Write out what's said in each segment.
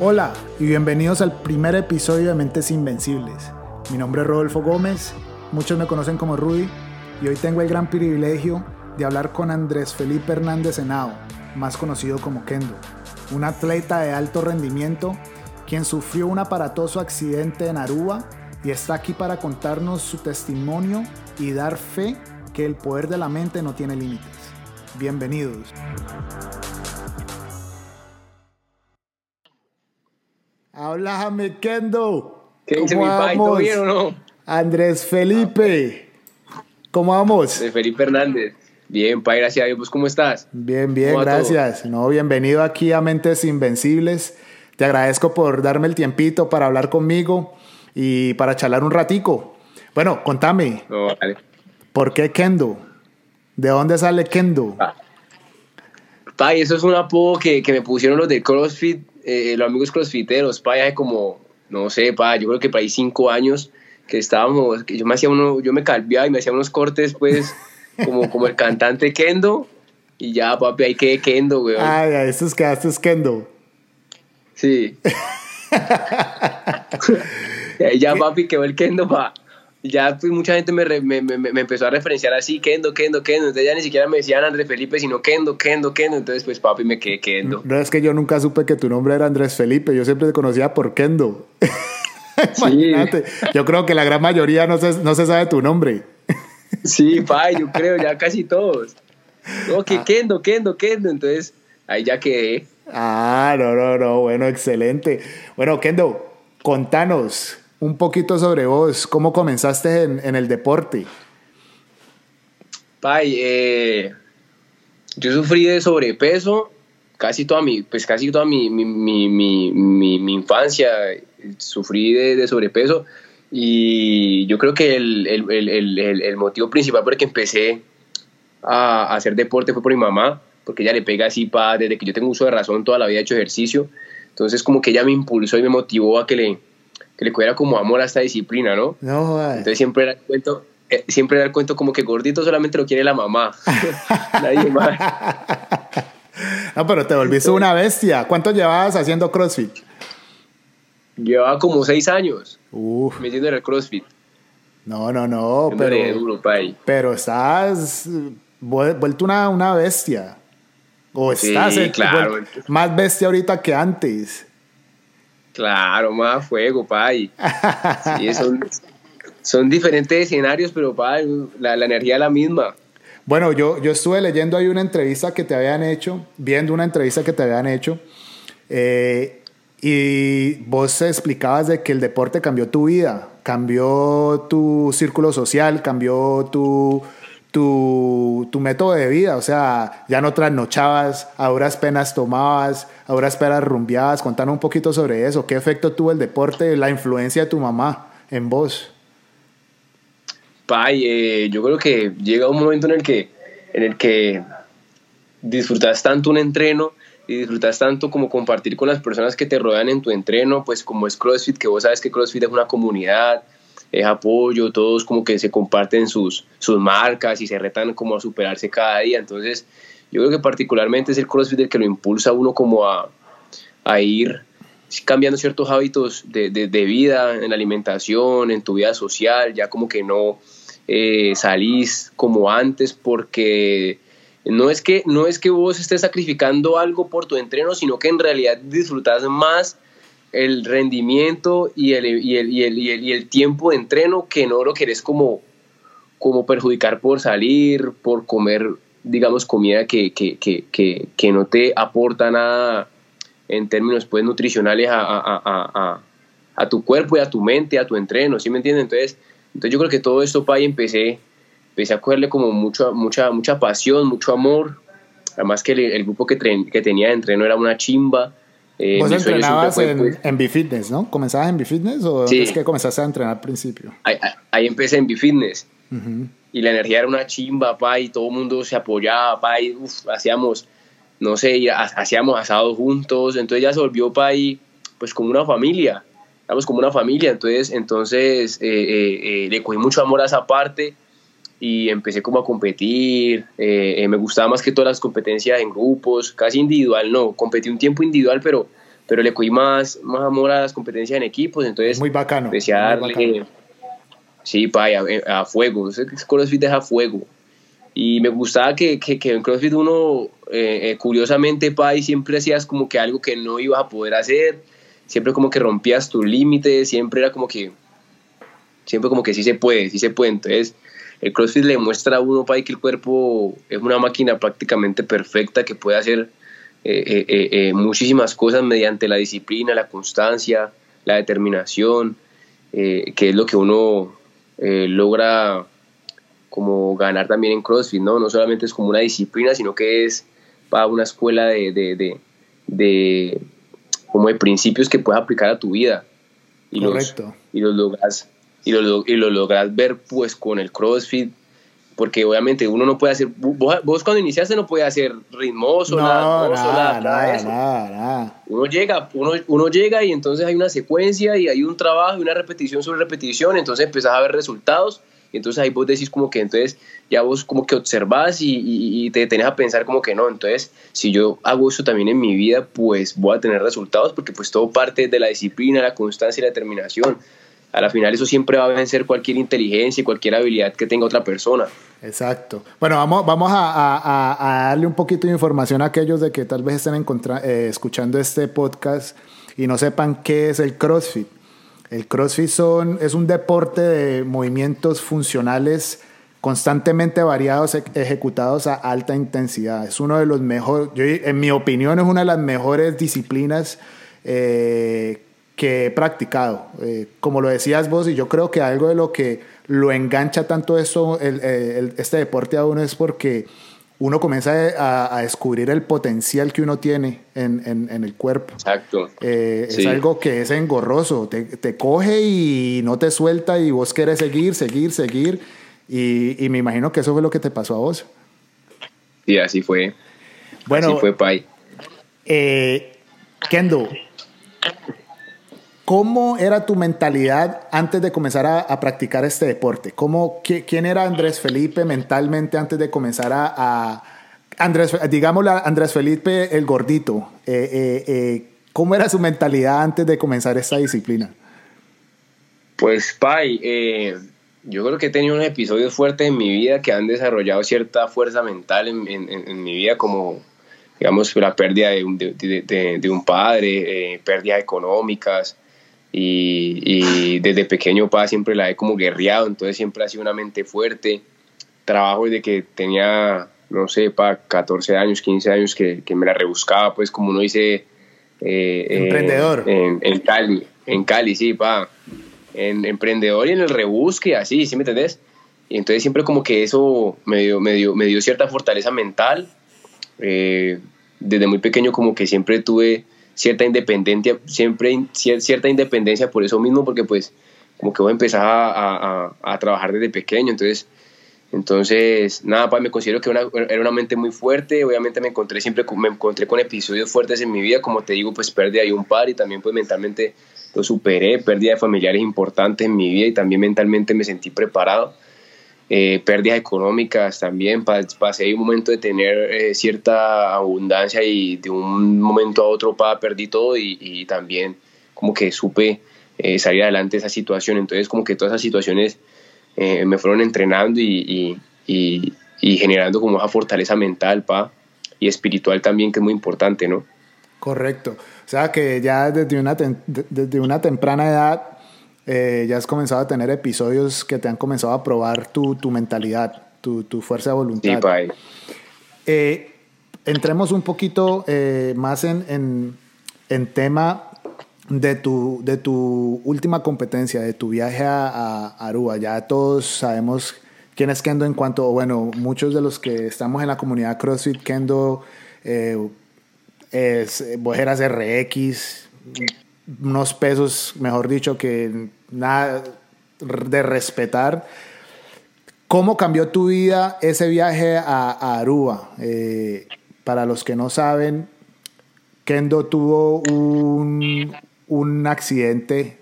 Hola y bienvenidos al primer episodio de Mentes Invencibles. Mi nombre es Rodolfo Gómez, muchos me conocen como Rudy y hoy tengo el gran privilegio de hablar con Andrés Felipe Hernández Henao, más conocido como Kendo, un atleta de alto rendimiento quien sufrió un aparatoso accidente en Aruba y está aquí para contarnos su testimonio y dar fe que el poder de la mente no tiene límites. Bienvenidos. Háblame, Kendo. ¿Qué dice mi bien o no? Andrés Felipe. ¿Cómo vamos? De Felipe Hernández. Bien, pai, gracias a Dios. ¿Vos cómo estás? Bien, bien, gracias. No, bienvenido aquí a Mentes Invencibles. Te agradezco por darme el tiempito para hablar conmigo y para charlar un ratico. Bueno, contame. No, vale. ¿Por qué Kendo? ¿De dónde sale Kendo? Ah. Pai, eso es un apodo que, que me pusieron los de CrossFit eh, los amigos crossfiteros, pa, hace como, no sé, pa, yo creo que para ahí cinco años que estábamos, que yo me hacía uno, yo me calviaba y me hacía unos cortes, pues, como, como el cantante Kendo, y ya, papi, ahí quedé Kendo, güey. Ay, ay, estos quedaste Kendo. Sí. y ahí ya, papi, quedó el Kendo, pa ya pues, mucha gente me, me, me, empezó a referenciar así, Kendo, Kendo, Kendo. Entonces ya ni siquiera me decían Andrés Felipe, sino Kendo, Kendo, Kendo. Entonces, pues papi, me quedé Kendo. No, es que yo nunca supe que tu nombre era Andrés Felipe. Yo siempre te conocía por Kendo. Imagínate. Yo creo que la gran mayoría no se, no se sabe tu nombre. sí, pa, yo creo, ya casi todos. No, que ah. Kendo, Kendo, Kendo. Entonces, ahí ya quedé. Ah, no, no, no. Bueno, excelente. Bueno, Kendo, contanos un poquito sobre vos, cómo comenzaste en, el deporte. Pai, eh, yo sufrí de sobrepeso casi toda mi, pues casi toda mi, infancia, sufrí de, sobrepeso y yo creo que el, motivo principal por el que empecé a, hacer deporte fue por mi mamá, porque ella le pega así, pa, desde que yo tengo uso de razón, toda la vida he hecho ejercicio, entonces como que ella me impulsó y me motivó a que le, que le cogiera como amor a esta disciplina, ¿no? No, Entonces siempre era el cuento, eh, siempre era el cuento como que gordito solamente lo quiere la mamá, nadie más. No, pero te volviste una bestia. ¿Cuánto llevabas haciendo CrossFit? Llevaba como seis años Uf. metiendo en el CrossFit. No, no, no, pero, duro, pero estás vuelto una, una bestia. O estás sí, claro. más bestia ahorita que antes. Claro, más fuego, pay. Sí, son, diferentes escenarios, pero pay, la, energía es la misma. Bueno, yo, yo estuve leyendo ahí una entrevista que te habían hecho, viendo una entrevista que te habían hecho, eh, y vos explicabas de que el deporte cambió tu vida, cambió tu círculo social, cambió tu, tu, tu, método de vida, o sea, ya no trasnochabas, a duras penas tomabas, a duras penas rumbeabas, contanos un poquito sobre eso, qué efecto tuvo el deporte, la influencia de tu mamá en vos. Pai, eh, yo creo que llega un momento en el que, en el que disfrutas tanto un entreno y disfrutas tanto como compartir con las personas que te rodean en tu entreno, pues como es CrossFit, que vos sabes que CrossFit es una comunidad, es apoyo, todos como que se comparten sus, sus marcas y se retan como a superarse cada día. Entonces, yo creo que particularmente es el CrossFit el que lo impulsa a uno como a, a ir cambiando ciertos hábitos de, de, vida, en la alimentación, en tu vida social, ya como que no eh, salís como antes porque no es, que, no es que vos estés sacrificando algo por tu entreno, sino que en realidad disfrutas más el rendimiento y el, y el, y el, y el, tiempo de entreno que no lo querés como, como perjudicar por salir, por comer, digamos, comida que, que, que, que no te aporta nada en términos pues, nutricionales a, a, a, a, tu cuerpo y a tu mente, a tu entreno, ¿sí me entiendes? Entonces, entonces yo creo que todo esto, para empecé, empecé a cogerle como mucha, mucha, mucha pasión, mucho amor. Además que el, grupo que, que tenía de entreno era una chimba eh, Vos entrenabas en, pues, en B-Fitness, ¿no? ¿Comenzabas en B-Fitness o es que comenzaste a entrenar al principio? Ahí, empecé en B-Fitness. Y la energía era una chimba, pa, y todo el mundo se apoyaba, pa, y hacíamos, no sé, hacíamos asados juntos. Entonces ya se volvió, pa, y pues como una familia. Éramos como una familia. Entonces, entonces eh, eh, le cogí mucho amor a esa parte y empecé como a competir, eh, eh, me gustaba más que todas las competencias en grupos, casi individual, no, competí un tiempo individual, pero, pero le cogí más, más amor a las competencias en equipos, entonces muy bacano, empecé a darle, sí, pa, a, a, fuego, CrossFit es a fuego, y me gustaba que, que, que en CrossFit uno, eh, eh, curiosamente, siempre hacías como que algo que no ibas a poder hacer, siempre como que rompías tus límites, siempre era como que, siempre como que sí se puede, sí se puede, entonces el CrossFit le muestra a uno que el cuerpo es una máquina prácticamente perfecta que puede hacer eh, eh, eh, muchísimas cosas mediante la disciplina, la constancia, la determinación, que es lo que uno logra como ganar también en CrossFit, ¿no? No solamente es como una disciplina, sino que es para una escuela de, de, de, como de principios que puedes aplicar a tu vida. Y Correcto. Los, y los logras y lo, y lo logras ver pues con el CrossFit porque obviamente uno no puede hacer, vos, cuando iniciaste no podías hacer ritmoso, nada, nada, nada, nada, Uno llega, uno, uno llega y entonces hay una secuencia y hay un trabajo y una repetición sobre repetición, entonces empezás a ver resultados y entonces ahí vos decís como que entonces ya vos como que observás y, y, te tenés a pensar como que no, entonces si yo hago eso también en mi vida pues voy a tener resultados porque pues todo parte de la disciplina, la constancia y la determinación a la final eso siempre va a vencer cualquier inteligencia y cualquier habilidad que tenga otra persona. Exacto. Bueno, vamos, vamos a, darle un poquito de información a aquellos de que tal vez estén eh, escuchando este podcast y no sepan qué es el CrossFit. El CrossFit son, es un deporte de movimientos funcionales constantemente variados, ejecutados a alta intensidad. Es uno de los mejores, en mi opinión, es una de las mejores disciplinas eh, que he practicado. Eh, como lo decías vos, y yo creo que algo de lo que lo engancha tanto eso, este deporte a uno es porque uno comienza a, descubrir el potencial que uno tiene en, el cuerpo. Exacto. Eh, es algo que es engorroso, te, coge y no te suelta y vos querés seguir, seguir, seguir. Y, me imagino que eso fue lo que te pasó a vos. Sí, así fue. Bueno, así fue, Pai. Eh, Kendo, ¿Cómo era tu mentalidad antes de comenzar a, practicar este deporte? ¿Cómo, ¿Quién era Andrés Felipe mentalmente antes de comenzar a... Andrés, digámosle Andrés Felipe el gordito. Eh, eh, eh, ¿Cómo era su mentalidad antes de comenzar esta disciplina? Pues, Pai, yo creo que he tenido unos episodios fuertes en mi vida que han desarrollado cierta fuerza mental en, mi vida, como, digamos, la pérdida de un, de, un padre, pérdidas económicas, y, desde pequeño pa siempre la he como guerreado, entonces siempre ha sido una mente fuerte. Trabajo desde que tenía, no sé, pa 14 años, 15 años que, que me la rebuscaba, pues como uno dice... Eh, eh, emprendedor. en, Cali, en Cali, sí, pa. En emprendedor y en el rebusque, así, ¿sí me entendés? Y entonces siempre como que eso me dio, me dio, me dio cierta fortaleza mental. Eh, desde muy pequeño como que siempre tuve cierta independencia, siempre cierta independencia por eso mismo, porque pues como que voy a empezar a, trabajar desde pequeño, entonces, entonces nada, pues me considero que era una mente muy fuerte, obviamente me encontré siempre, me encontré con episodios fuertes en mi vida, como te digo, pues perdí ahí un par y también pues mentalmente lo superé, pérdida de familiares importantes en mi vida y también mentalmente me sentí preparado eh, pérdidas económicas también, pasé un momento de tener eh, cierta abundancia y de un momento a otro pa, perdí todo y, también como que supe eh, salir adelante de esa situación, entonces como que todas esas situaciones eh, me fueron entrenando y, y, generando como esa fortaleza mental pa, y espiritual también que es muy importante, ¿no? Correcto, o sea que ya desde una, desde una temprana edad eh, ya has comenzado a tener episodios que te han comenzado a probar tu, tu mentalidad, tu, tu, fuerza de voluntad. Sí, eh, entremos un poquito eh, más en, en, en, tema de tu, de tu última competencia, de tu viaje a, a, Aruba. Ya todos sabemos quién es Kendo en cuanto, bueno, muchos de los que estamos en la comunidad CrossFit, Kendo es Bojeras RX, unos pesos, mejor dicho, que nada de respetar. ¿Cómo cambió tu vida ese viaje a, Aruba? Eh, para los que no saben, Kendo tuvo un, un accidente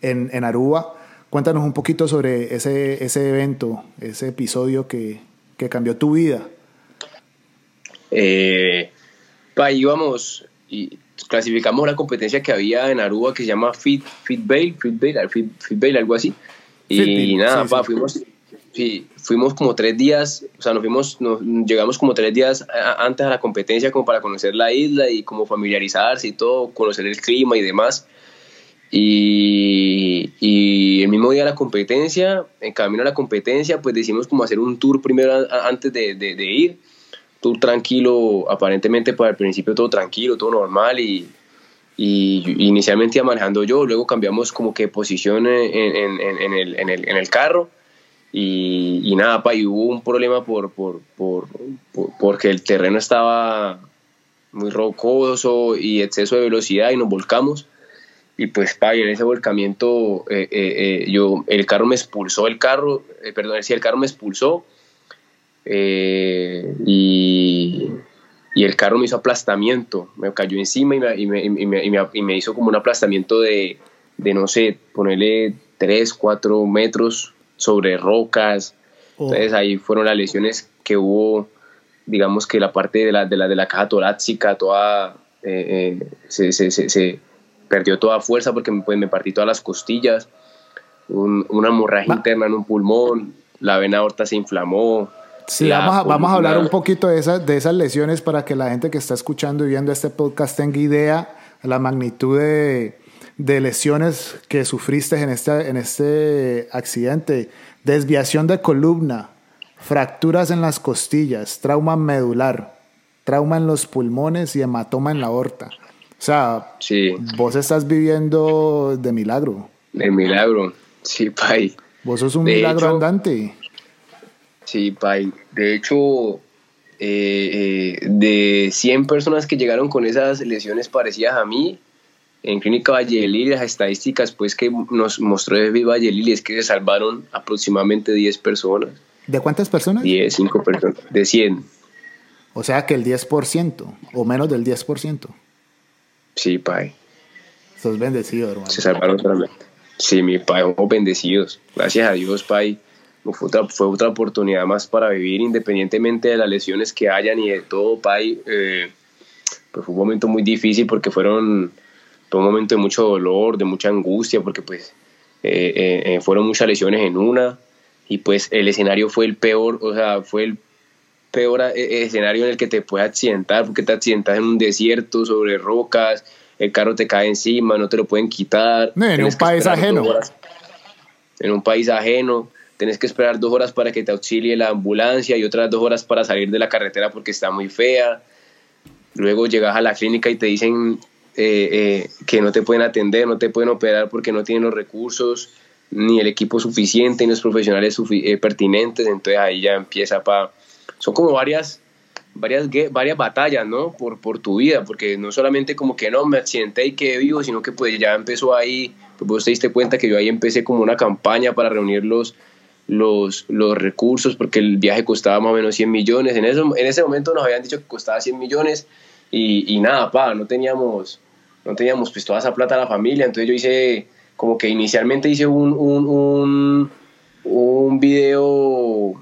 en, en, Aruba. Cuéntanos un poquito sobre ese, ese evento, ese episodio que, que cambió tu vida. Eh, íbamos, y clasificamos la competencia que había en Aruba que se llama Fit, Fit Bail, Fit Bail, Fit, Fit algo así. Y, nada, pa, fuimos, sí, fuimos como tres días, o sea, nos fuimos, nos, llegamos como tres días antes a la competencia como para conocer la isla y como familiarizarse y todo, conocer el clima y demás. Y, y, el mismo día de la competencia, en camino a la competencia, pues decidimos como hacer un tour primero antes de, de, de ir tour tranquilo, aparentemente para el principio todo tranquilo, todo normal y, y inicialmente iba manejando yo, luego cambiamos como que posición en, en, en, el, en el, el, carro y, y, nada, pa, y hubo un problema por, por, por, porque el terreno estaba muy rocoso y exceso de velocidad y nos volcamos y pues pa, y en ese volcamiento eh, eh, eh, yo, el carro me expulsó el carro, perdón, sí, el carro me expulsó eh, y, y, el carro me hizo aplastamiento, me cayó encima y me, y me, y me, y me hizo como un aplastamiento de, de, no sé, ponerle 3, 4 metros sobre rocas. Oh. Entonces ahí fueron las lesiones que hubo, digamos que la parte de la, de la, de la caja torácica, toda, eh, eh, se, se, se, perdió toda fuerza porque pues, me partí todas las costillas, un, una hemorragia interna en un pulmón, la vena aorta se inflamó, Sí, vamos a, vamos a, hablar un poquito de esas, de esas lesiones para que la gente que está escuchando y viendo este podcast tenga idea de la magnitud de, de lesiones que sufriste en este, en este accidente. Desviación de columna, fracturas en las costillas, trauma medular, trauma en los pulmones y hematoma en la aorta. O sea, sí. vos estás viviendo de milagro. De milagro, sí, pay. Vos sos un milagro andante. Sí, Pai. De hecho, eh, eh, de 100 personas que llegaron con esas lesiones parecidas a mí, en Clínica Lili, las estadísticas pues, que nos mostró de Lili es que se salvaron aproximadamente 10 personas. ¿De cuántas personas? 10, 5 personas, de 100. O sea que el 10% o menos del 10%. Sí, Pai. Sos bendecido, hermano. Se salvaron solamente. Sí, mi Pai, somos bendecidos. Gracias a Dios, Pai fue otra, fue otra oportunidad más para vivir independientemente de las lesiones que hayan y de todo, Pai. Eh, pues fue un momento muy difícil porque fueron fue un momento de mucho dolor, de mucha angustia, porque pues eh, eh, fueron muchas lesiones en una y pues el escenario fue el peor, o sea, fue el peor escenario en el que te puedes accidentar, porque te accidentas en un desierto, sobre rocas, el carro te cae encima, no te lo pueden quitar. en un país ajeno. en un país ajeno tenés que esperar dos horas para que te auxilie la ambulancia y otras dos horas para salir de la carretera porque está muy fea. Luego llegas a la clínica y te dicen eh, eh, que no te pueden atender, no te pueden operar porque no tienen los recursos ni el equipo suficiente ni los profesionales eh, pertinentes. Entonces ahí ya empieza para... Son como varias, varias, varias batallas, ¿no? Por, por tu vida, porque no solamente como que no, me accidenté y quedé vivo, sino que pues ya empezó ahí, pues vos te diste cuenta que yo ahí empecé como una campaña para reunir los los, los recursos, porque el viaje costaba más o menos 100 millones. En, eso, en ese momento nos habían dicho que costaba 100 millones y, y nada, pa, no teníamos, no teníamos pues toda esa plata a la familia. Entonces yo hice, como que inicialmente hice un, un, un, un video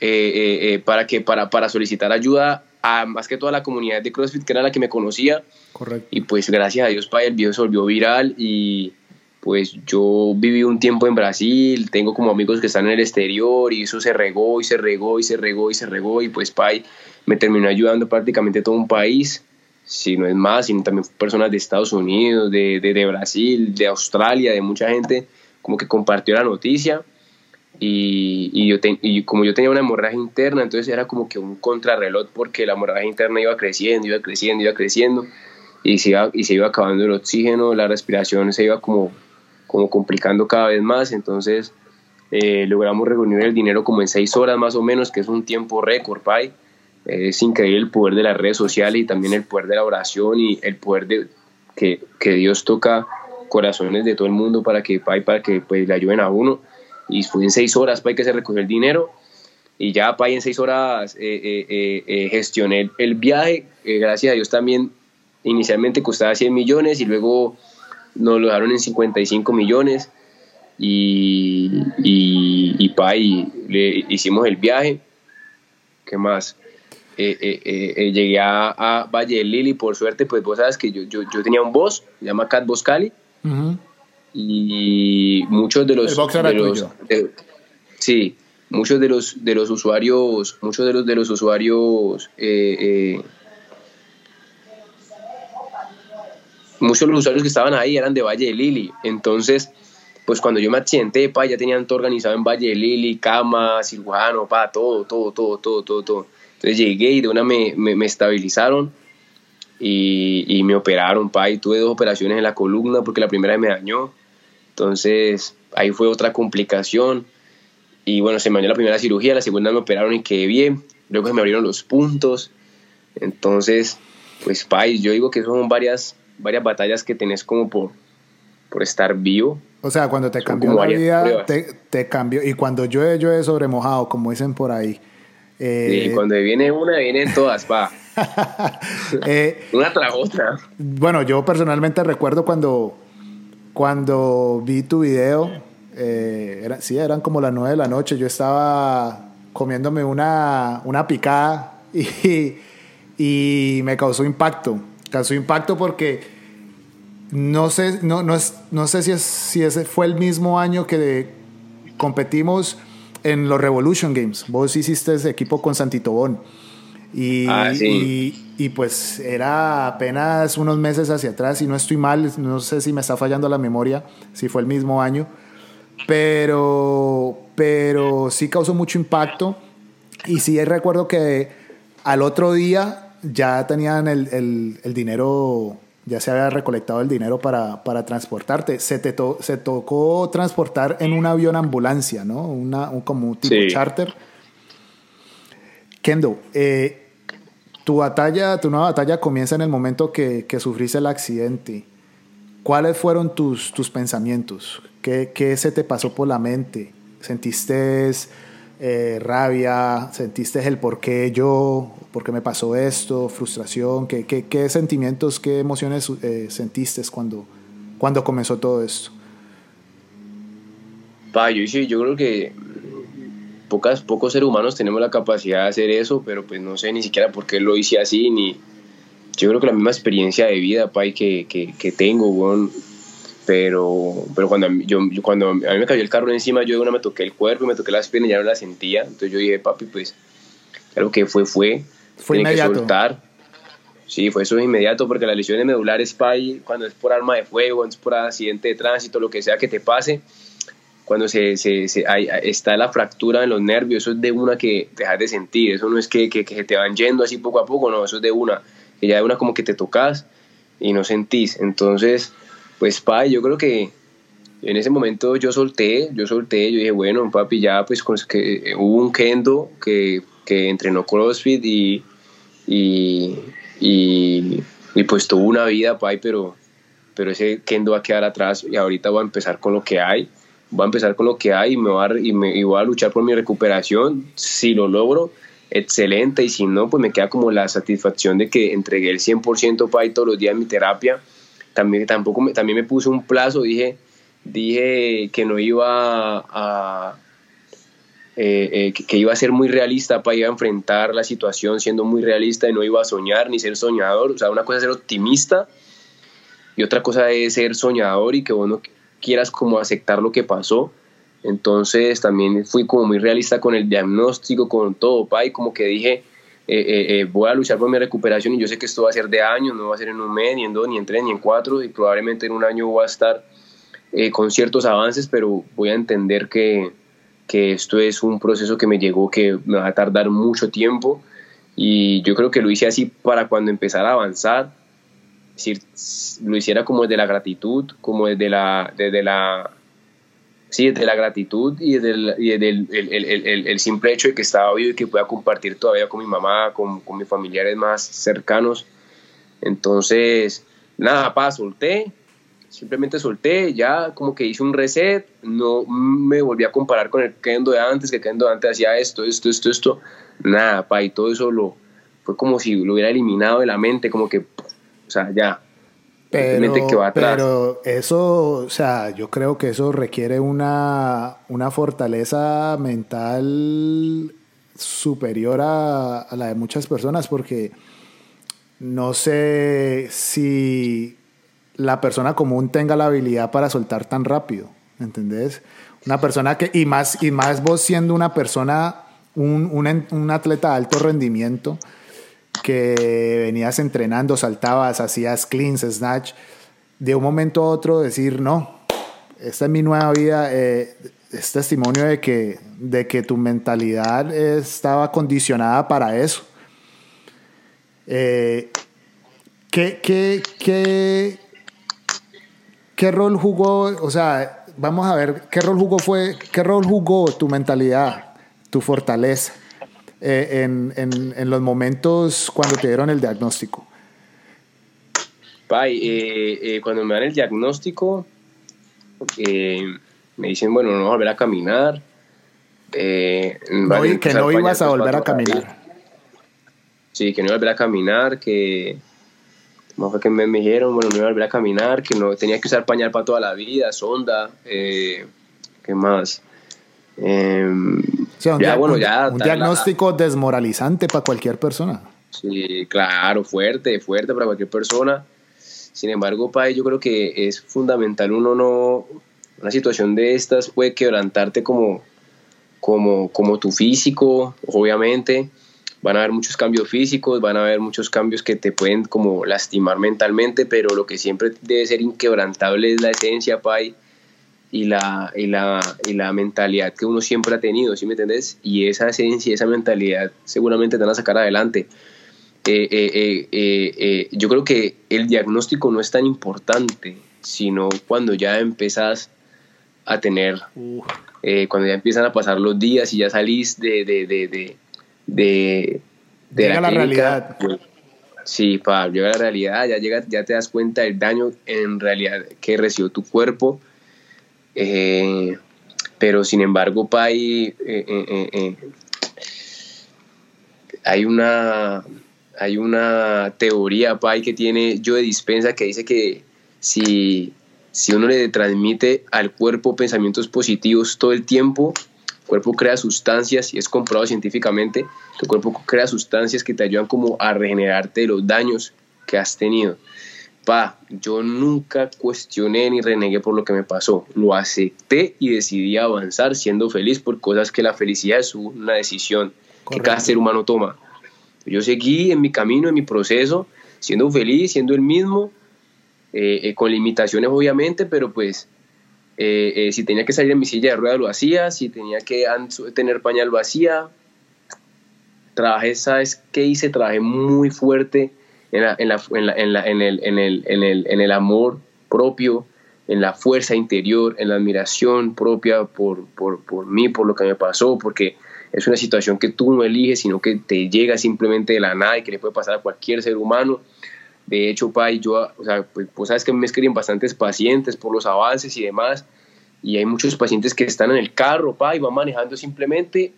eh, eh, eh, para, que, para, para solicitar ayuda a más que toda la comunidad de CrossFit, que era la que me conocía. Correcto. Y pues gracias a Dios, pa, el video se volvió viral y pues yo viví un tiempo en Brasil, tengo como amigos que están en el exterior y eso se regó y se regó y se regó y se regó y pues Pai me terminó ayudando prácticamente todo un país, si no es más, sino también personas de Estados Unidos, de, de, Brasil, de Australia, de mucha gente, como que compartió la noticia y, y yo y como yo tenía una hemorragia interna, entonces era como que un contrarreloj porque la hemorragia interna iba creciendo, iba creciendo, iba creciendo y se iba, y se iba acabando el oxígeno, la respiración se iba como como complicando cada vez más, entonces eh, logramos reunir el dinero como en seis horas más o menos, que es un tiempo récord, Pai. es increíble el poder de las redes sociales y también el poder de la oración y el poder de que, que Dios toca corazones de todo el mundo para que, Pai, para que pues, le ayuden a uno. Y fue en seis horas, Pai, que se recogió el dinero. Y ya, Pai, en seis horas eh, eh, gestioné el viaje. gracias a Dios también, inicialmente costaba 100 millones y luego nos lo dejaron en 55 millones y, y, y, pa, y le hicimos el viaje. ¿Qué más? llegué a, Valle del Lili, por suerte, pues vos sabes que yo, yo, yo tenía un boss, se llama Cat Boscali, y muchos de los... sí, muchos de los, de los usuarios, muchos de los, de los usuarios... muchos de los usuarios que estaban ahí eran de Valle de Lili, entonces pues cuando yo me accidenté, pa, ya tenían todo organizado en Valle de Lili, cama, cirujano, pa, todo, todo, todo, todo, todo, todo. Entonces llegué y de una me, me, estabilizaron y, y, me operaron, pa, y tuve dos operaciones en la columna porque la primera me dañó. Entonces ahí fue otra complicación. Y bueno, se me dañó la primera cirugía, la segunda me operaron y quedé bien. Luego se me abrieron los puntos. Entonces, pues, pa, yo digo que son varias, varias batallas que tenés como por, por estar vivo o sea, cuando te cambió la vida, te, te, cambió. Y cuando llueve, llueve sobre mojado, como dicen por ahí. Eh, sí, cuando viene una, vienen todas, va. Eh, una tras otra. Bueno, yo personalmente recuerdo cuando, cuando vi tu video, eh, era, sí, eran como las nueve de la noche, yo estaba comiéndome una, una picada y, y me causó impacto. Causó impacto porque no sé, no, no, es, no sé si, es, si ese fue el mismo año que competimos en los Revolution Games. Vos hiciste ese equipo con Santitobón. Y, ah, y, y, pues era apenas unos meses hacia atrás, y no estoy mal, no sé si me está fallando la memoria, si fue el mismo año, pero, pero sí causó mucho impacto. Y sí recuerdo que al otro día ya tenían el, el, el dinero ya se había recolectado el dinero para, para transportarte. Se, te se tocó transportar en un avión ambulancia, ¿no? Una, un, como un tipo charter. Kendo, eh, tu batalla, tu nueva batalla comienza en el momento que, que sufriste el accidente. ¿Cuáles fueron tus, tus pensamientos? ¿Qué, ¿Qué, se te pasó por la mente? ¿Sentiste eh, rabia? ¿Sentiste el por qué yo? ¿Por qué me pasó esto? ¿Frustración? ¿Qué, qué, sentimientos, qué emociones eh, sentiste cuando, cuando comenzó todo esto? Pa, yo, yo creo que pocas, pocos seres humanos tenemos la capacidad de hacer eso, pero pues no sé ni siquiera por qué lo hice así, ni yo creo que la misma experiencia de vida, pa, que, que, que tengo, bueno, pero, pero cuando, yo, cuando a mí me cayó el carro encima, yo de una me toqué el cuerpo y me toqué las piernas y ya no la sentía. Entonces yo dije, papi, pues, algo que fue, fue. Fue inmediato. Que soltar. Sí, fue eso inmediato, porque las lesiones medulares, PAI, cuando es por arma de fuego, es por accidente de tránsito, lo que sea que te pase, cuando se, se, se hay, está la fractura en los nervios, eso es de una que dejas de sentir, eso no es que, que, que te van yendo así poco a poco, no, eso es de una, que ya de una como que te tocas y no sentís. Entonces, pues, pa, yo creo que en ese momento yo solté, yo solté, yo dije, bueno, papi, ya pues que hubo un kendo que, que entrenó CrossFit y, y, y, pues tuvo una vida, papi, pero, pero ese kendo va a quedar atrás y ahorita voy a empezar con lo que hay, voy a empezar con lo que hay y, me voy a, y, me, y voy a luchar por mi recuperación, si lo logro, excelente, y si no, pues me queda como la satisfacción de que entregué el 100% papi todos los días en mi terapia también, tampoco me, también me puse un plazo, dije, dije que no iba a... Eh, eh, que, iba a ser muy realista para ir a enfrentar la situación siendo muy realista y no iba a soñar ni ser soñador. O sea, una cosa es ser optimista y otra cosa es ser soñador y que vos no quieras como aceptar lo que pasó. Entonces también fui como muy realista con el diagnóstico, con todo, pa, y como que dije, eh, eh, eh, voy a luchar por mi recuperación y yo sé que esto va a ser de años, no va a ser en un mes, ni en dos, ni en tres, ni en cuatro, y probablemente en un año voy a estar con ciertos avances, pero voy a entender que, que esto es un proceso que me llegó, que me va a tardar mucho tiempo, y yo creo que lo hice así para cuando empezara a avanzar, decir, lo hiciera como desde la gratitud, como desde la, desde la sí, de la gratitud y del, el, el, simple hecho de que estaba vivo y que pueda compartir todavía con mi mamá, con, con mis familiares más cercanos. Entonces, nada, pa, solté, simplemente solté, ya como que hice un reset, no me volví a comparar con el Kendo de antes, que Kendo de antes hacía esto, esto, esto, esto, nada, pa, y todo eso lo, fue como si lo hubiera eliminado de la mente, como que, o sea, ya, pero, eso, o sea, yo creo que eso requiere una, una fortaleza mental superior a, la de muchas personas porque no sé si la persona común tenga la habilidad para soltar tan rápido, ¿entendés? Una persona que, y más, y más vos siendo una persona, un, un, un atleta de alto rendimiento, que venías entrenando, saltabas, hacías cleans, snatch, de un momento a otro decir, no, esta es mi nueva vida, eh, es testimonio de que, de que tu mentalidad estaba condicionada para eso. Eh, ¿qué, qué, qué, qué rol jugó? O sea, vamos a ver, ¿qué rol jugó fue, qué rol jugó tu mentalidad, tu fortaleza eh, en, en, en, los momentos cuando te dieron el diagnóstico? Pai, eh, cuando me dan el diagnóstico, me dicen, bueno, no volver a caminar. Eh, que no ibas a volver a caminar. Sí, que no iba a volver a caminar, que... ¿Cómo fue que me, dijeron? Bueno, no iba a volver a caminar, que no tenía que usar pañal para toda la vida, sonda, eh, ¿qué más? Un, ya, bueno, ya, un diagnóstico desmoralizante para cualquier persona. Sí, claro, fuerte, fuerte para cualquier persona. Sin embargo, Pai, yo creo que es fundamental uno no, una situación de estas puede quebrantarte como, como, como tu físico, obviamente. Van a haber muchos cambios físicos, van a haber muchos cambios que te pueden como lastimar mentalmente, pero lo que siempre debe ser inquebrantable es la esencia, Pai, y la, y la, y la mentalidad que uno siempre ha tenido, ¿sí me entendés? Y esa esencia, esa mentalidad seguramente te van a sacar adelante. Eh, eh, eh, yo creo que el diagnóstico no es tan importante, sino cuando ya empezás a tener eh, cuando ya empiezan a pasar los días y ya salís de, de, de, de, llega la, realidad. Pues, sí, para llega la realidad, ya, llega, ya te das cuenta del daño en realidad que recibió tu cuerpo. Eh, pero sin embargo, pa, hay, eh, hay una hay una teoría pa, que tiene yo de dispensa que dice que si si uno le transmite al cuerpo pensamientos positivos todo el tiempo, el cuerpo crea sustancias, y es comprobado científicamente, el cuerpo crea sustancias que te ayudan como a regenerarte de los daños que has tenido. Pa, yo nunca cuestioné ni renegué por lo que me pasó. Lo acepté y decidí avanzar siendo feliz por cosas que la felicidad es una decisión que cada ser humano toma. Yo seguí en mi camino, en mi proceso, siendo feliz, siendo el mismo, eh, eh, con limitaciones obviamente, pero pues eh, si tenía que salir en mi silla de ruedas lo hacía, si tenía que tener pañal lo hacía. Trabajé, ¿sabes qué hice? Trabajé muy fuerte en, el, amor propio, en la fuerza interior, en la admiración propia por, mí, por lo que me pasó, porque es una situación que tú no eliges, sino que te llega simplemente de la nada y que le puede pasar a cualquier ser humano. De hecho, Pai, yo, o sea, pues vos sabes que me escriben bastantes pacientes por los avances y demás, y hay muchos pacientes que están en el carro, Pai, van manejando simplemente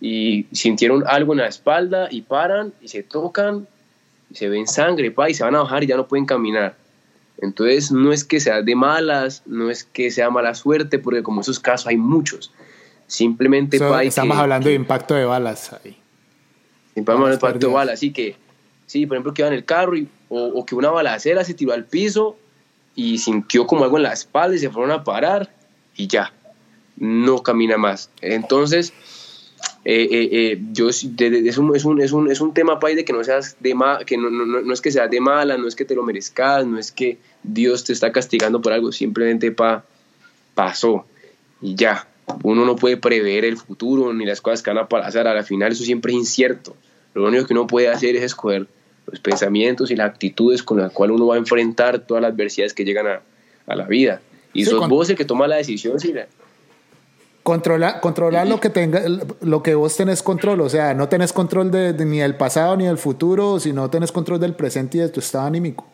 y sintieron algo en la espalda y paran y se tocan se ven sangre, Pai, y se van a bajar y ya no pueden caminar. Entonces, no es que sea de malas, no es que sea mala suerte, porque como esos casos hay muchos. Simplemente, Pai. Estamos hablando de impacto de balas ahí. Estamos de impacto de balas, así que, sí, por ejemplo, que en el carro y o, que una balacera se tiró al piso y sintió como algo en la espalda y se fueron a parar y ya, no camina más. Entonces, eh, eh, eh, yo es, un, es, un, es, un, es un tema país de que no seas de que no, no, no, es que seas de mala, no es que te lo merezcas, no es que Dios te está castigando por algo, simplemente pa, pasó y ya. Uno no puede prever el futuro ni las cosas que van a pasar, al final eso siempre es incierto. Lo único que uno puede hacer es escoger los pensamientos y las actitudes con las cuales uno va a enfrentar todas las adversidades que llegan a, a la vida. Y sos vos el que toma la decisión. ¿sí? Controlar, controlar lo que tenga, lo que vos tenés control, o sea, no tenés control de, ni del pasado ni del futuro, sino tenés control del presente y de tu estado anímico.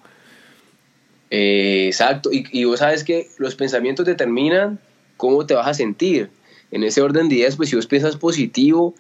Eh, exacto, y, y, vos sabes que los pensamientos determinan cómo te vas a sentir. En ese orden de ideas, pues si vos piensas positivo,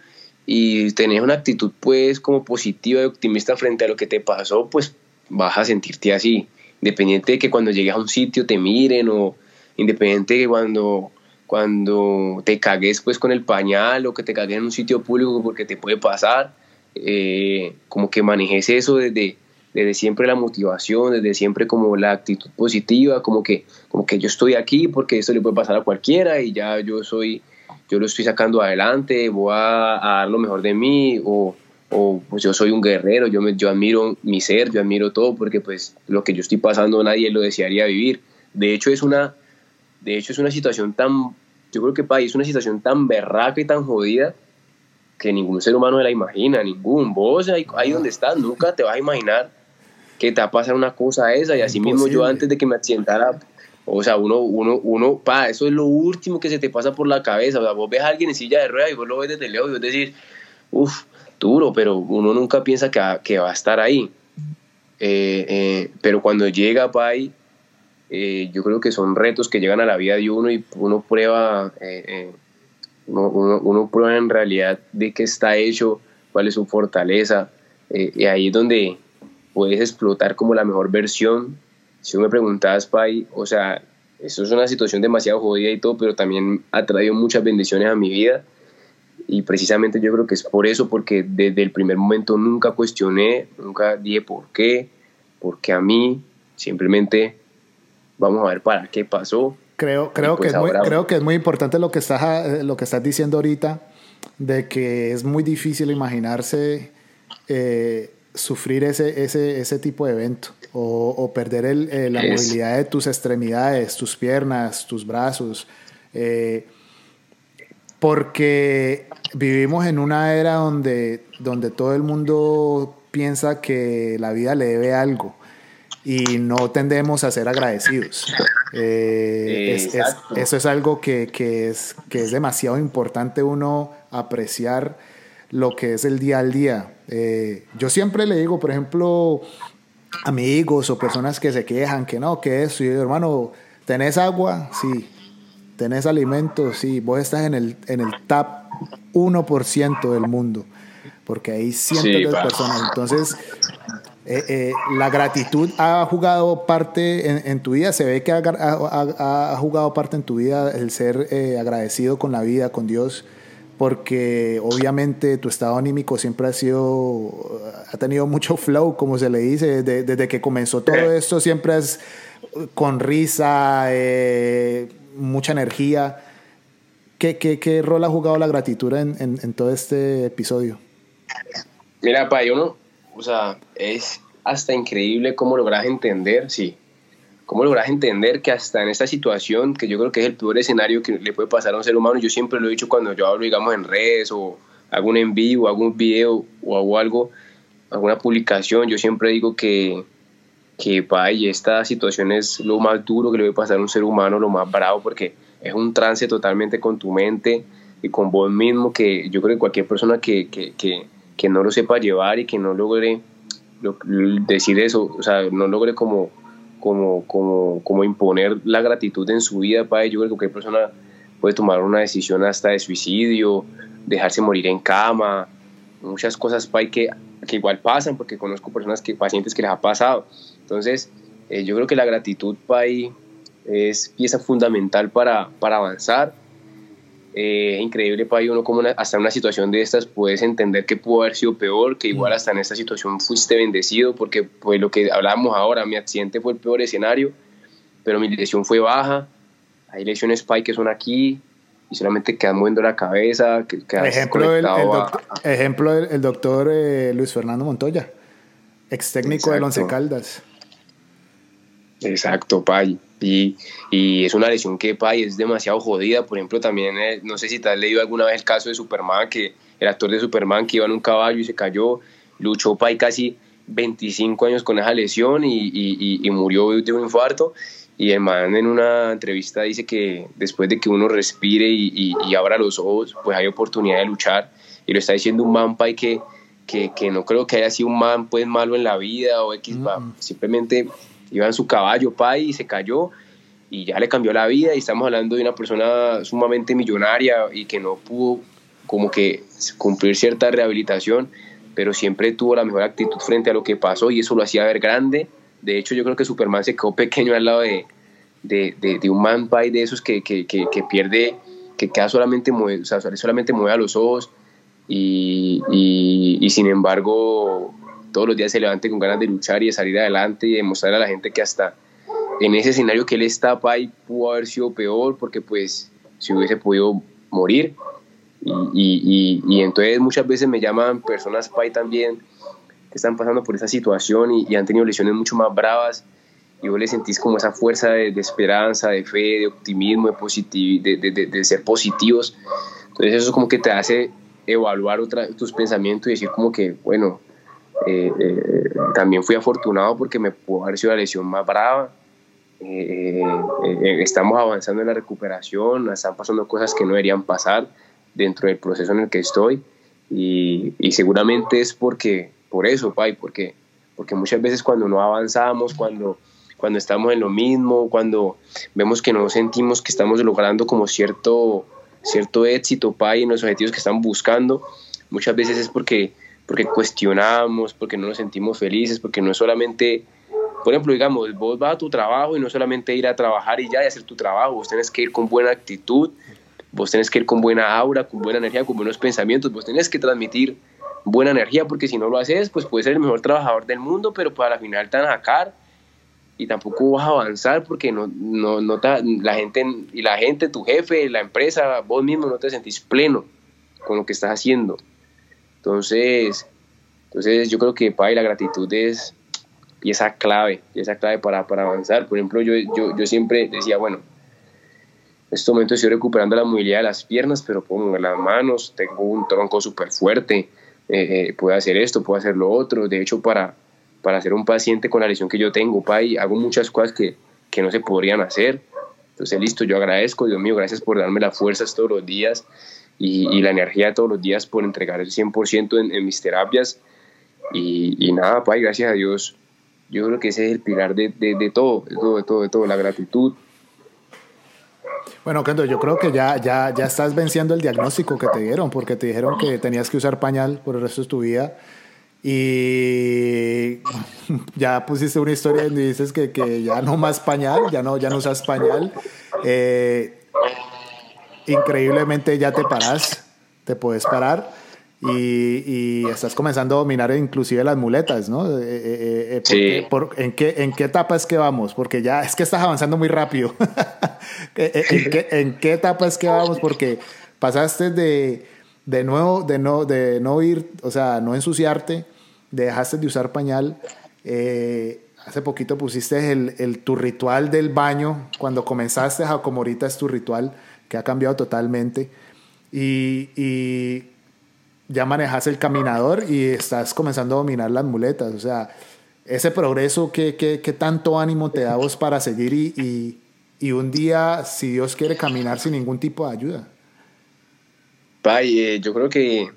y tenés una actitud pues como positiva y optimista frente a lo que te pasó, pues vas a sentirte así, independiente de que cuando llegues a un sitio te miren o independiente de que cuando cuando te cagues pues con el pañal o que te cagues en un sitio público porque te puede pasar, eh, como que manejes eso desde, desde siempre la motivación, desde siempre como la actitud positiva, como que, como que yo estoy aquí porque esto le puede pasar a cualquiera y ya yo soy, yo lo estoy sacando adelante, voy a, dar lo mejor de mí o, o pues yo soy un guerrero, yo, me, yo admiro mi ser, yo admiro todo porque pues lo que yo estoy pasando nadie lo desearía vivir. De hecho es una, de hecho es una situación tan, yo creo que país es una situación tan berraca y tan jodida que ningún ser humano se la imagina, ningún. Vos ahí, ahí donde estás nunca te vas a imaginar que te va a pasar una cosa esa y así mismo yo antes de que me accidentara, o sea, uno, uno, uno, pa, eso es lo último que se te pasa por la cabeza, o sea, vos ves a alguien en silla de ruedas y vos lo ves desde lejos y vos decís, uff, duro, pero uno nunca piensa que, que va a estar ahí. Eh, eh, pero cuando llega, pa, ahí, eh, yo creo que son retos que llegan a la vida de uno y uno prueba, uno, uno, prueba en realidad de qué está hecho, cuál es su fortaleza, y ahí es donde puedes explotar como la mejor versión. Si tú me preguntabas, Pai, o sea, eso es una situación demasiado jodida y todo, pero también ha traído muchas bendiciones a mi vida. Y precisamente yo creo que es por eso, porque desde el primer momento nunca cuestioné, nunca dije por qué, porque a mí, simplemente vamos a ver para qué pasó. Creo, creo, que, pues es muy, creo que es muy importante lo que, estás, eh, lo que estás diciendo ahorita, de que es muy difícil imaginarse eh, sufrir ese, ese, ese tipo de evento o, perder el, eh, la movilidad de tus extremidades, tus piernas, tus brazos. Eh, porque vivimos en una era donde, donde todo el mundo piensa que la vida le debe algo y no tendemos a ser agradecidos. Eh, eso es algo que, que, es, que es demasiado importante uno apreciar lo que es el día al día. Eh, yo siempre le digo, por ejemplo, amigos o personas que se quejan que no, que eso, y hermano, ¿tenés agua? Sí. ¿Tenés alimentos? Sí. Vos estás en el, en el top 1% del mundo, porque hay cientos de personas. Entonces, eh, eh, la gratitud ha jugado parte en, tu vida, se ve que ha, ha, jugado parte en tu vida el ser agradecido con la vida, con Dios porque obviamente tu estado anímico siempre ha sido, ha tenido mucho flow, como se le dice, desde, que comenzó todo esto, siempre es con risa, eh, mucha energía. ¿Qué, ¿Qué, qué, rol ha jugado la gratitud en, en, todo este episodio? Mira, pa, yo no, o sea, es hasta increíble cómo logras entender, sí, ¿Cómo logras entender que hasta en esta situación, que yo creo que es el peor escenario que le puede pasar a un ser humano, yo siempre lo he dicho cuando yo hablo, digamos, en redes o hago un en vivo, hago un video o hago algo, alguna publicación, yo siempre digo que, que vaya, esta situación es lo más duro que le puede pasar a un ser humano, lo más bravo, porque es un trance totalmente con tu mente y con vos mismo, que yo creo que cualquier persona que, que, que, que no lo sepa llevar y que no logre decir eso, o sea, no logre como como, como, como imponer la gratitud en su vida, para Yo creo que cualquier persona puede tomar una decisión hasta de suicidio, dejarse morir en cama, muchas cosas, para que, que igual pasan, porque conozco personas, que, pacientes que les ha pasado. Entonces, eh, yo creo que la gratitud, Pai, es pieza fundamental para, para avanzar eh, increíble para uno como hasta en una situación de estas puedes entender que pudo haber sido peor, que igual hasta en esta situación fuiste bendecido, porque pues lo que hablábamos ahora, mi accidente fue el peor escenario, pero mi lesión fue baja, hay lesiones PAI que son aquí y solamente quedan moviendo la cabeza, que ejemplo, el, doctor, ejemplo el, doctor eh, Luis Fernando Montoya, ex técnico del Once Caldas. Exacto, Pai. Y, y, es una lesión que Pai es demasiado jodida. Por ejemplo, también, eh, no sé si te has leído alguna vez el caso de Superman, que el actor de Superman que iba en un caballo y se cayó, luchó Pai casi 25 años con esa lesión y, y, y, murió de un infarto. Y el man en una entrevista dice que después de que uno respire y, abra los ojos, pues hay oportunidad de luchar. Y lo está diciendo un man Pai que, que, que no creo que haya sido un man pues malo en la vida o X, mm. simplemente iba en su caballo, pai, y se cayó y ya le cambió la vida y estamos hablando de una persona sumamente millonaria y que no pudo como que cumplir cierta rehabilitación, pero siempre tuvo la mejor actitud frente a lo que pasó y eso lo hacía ver grande. De hecho, yo creo que Superman se quedó pequeño al lado de, de, de, un man pie de esos que, que, que, que pierde, que queda solamente, mueve, o sea, solamente mueve a los ojos y, y, y, sin embargo todos los días se levante con ganas de luchar y de salir adelante y demostrar a la gente que hasta en ese escenario que él está, Pai pudo haber sido peor porque pues si hubiese podido morir y, y, y, entonces muchas veces me llaman personas Pai también que están pasando por esa situación y, han tenido lesiones mucho más bravas y vos le sentís como esa fuerza de, esperanza, de fe, de optimismo, de, de, de, de, ser positivos. Entonces eso como que te hace evaluar otra, tus pensamientos y decir como que, bueno, eh, eh, también fui afortunado porque me pudo haber sido la lesión más brava. Eh, estamos avanzando en la recuperación, están pasando cosas que no deberían pasar dentro del proceso en el que estoy y, y seguramente es porque por eso, Pai, porque, porque muchas veces cuando no avanzamos, cuando, cuando estamos en lo mismo, cuando vemos que no sentimos que estamos logrando como cierto, cierto éxito, Pai, en los objetivos que estamos buscando, muchas veces es porque, porque cuestionamos, porque no nos sentimos felices, porque no es solamente... Por ejemplo, digamos, vos vas a tu trabajo y no solamente ir a trabajar y ya y hacer tu trabajo, vos tenés que ir con buena actitud, vos tenés que ir con buena aura, con buena energía, con buenos pensamientos, vos tenés que transmitir buena energía, porque si no lo haces, pues puedes ser el mejor trabajador del mundo, pero para la final te van a sacar y tampoco vas a avanzar porque no, no, no la gente y la gente, tu jefe, la empresa, vos mismo no te sentís pleno con lo que estás haciendo. Entonces, entonces yo creo que para la gratitud es pieza clave, pieza clave para, para avanzar. Por ejemplo, yo, yo, yo siempre decía, bueno, en este momento estoy recuperando la movilidad de las piernas, pero pongo las manos, tengo un tronco súper fuerte, eh, puedo hacer esto, puedo hacer lo otro. De hecho, para, para ser un paciente con la lesión que yo tengo, Pai, hago muchas cosas que, que no se podrían hacer. Entonces, listo, yo agradezco, Dios mío, gracias por darme las fuerzas todos los días y, y la energía todos los días por entregar el 100% en, en mis terapias. Y, y, nada, Pai, gracias a Dios. Yo creo que ese es el pilar de, de, de todo, de todo, de todo, de todo, la gratitud, bueno, Kendo, yo creo que ya, ya, ya estás venciendo el diagnóstico que te dieron, porque te dijeron que tenías que usar pañal por el resto de tu vida. Y ya pusiste una historia donde dices que, que ya no más pañal, ya no, ya no usas pañal. Eh, increíblemente ya te paras, te puedes parar y, estás comenzando a dominar inclusive las muletas, ¿no? Eh, eh, eh, sí. por, ¿en, qué, ¿En qué etapa es que vamos? Porque ya es que estás avanzando muy rápido. ¿En, qué, ¿En qué etapa es que vamos? Porque pasaste de, de nuevo, de no, de no ir, o sea, no ensuciarte, dejaste de usar pañal. hace poquito pusiste el, el, tu ritual del baño, cuando comenzaste, como ahorita es tu ritual, que ha cambiado totalmente. y, y ya manejas el caminador y estás comenzando a dominar las muletas. O sea, ese progreso, ¿qué, qué, qué tanto ánimo te da vos para seguir y, y, y, un día, si Dios quiere, caminar sin ningún tipo de ayuda? Pai, eh, yo creo que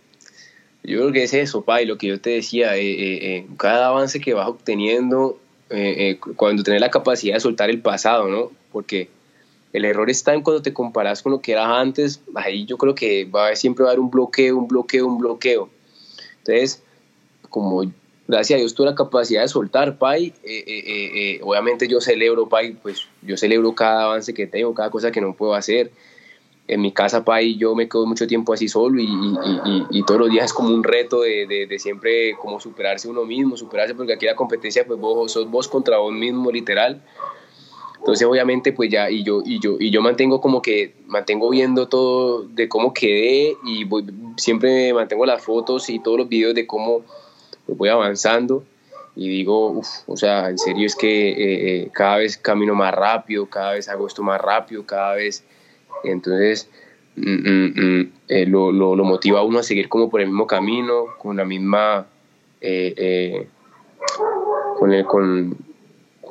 yo creo que es eso, Pai, lo que yo te decía, eh, eh, cada avance que vas obteniendo, cuando tenés la capacidad de soltar el pasado, ¿no? Porque el error está en cuando te comparas con lo que era antes, ahí yo creo que va siempre va a haber un bloqueo, un bloqueo, un bloqueo. Entonces, como gracias a Dios tuve la capacidad de soltar, Pai, eh, eh, eh, obviamente yo celebro, Pai, pues yo celebro cada avance que tengo, cada cosa que no puedo hacer. En mi casa, Pai, yo me quedo mucho tiempo así solo y, todos los días es como un reto de, de, de, siempre como superarse uno mismo, superarse, porque aquí la competencia, pues vos sos vos contra vos mismo, literal. Entonces, obviamente, pues ya, y yo, y yo, y yo mantengo como que, mantengo viendo todo de cómo quedé y siempre mantengo las fotos y todos los videos de cómo voy avanzando. Y digo, uff, o sea, en serio es que eh, eh, cada vez camino más rápido, cada vez hago esto más rápido, cada vez, entonces mm, mm, mm, eh, lo, lo, lo, motiva a uno a seguir como por el mismo camino, con la misma, con, el, con,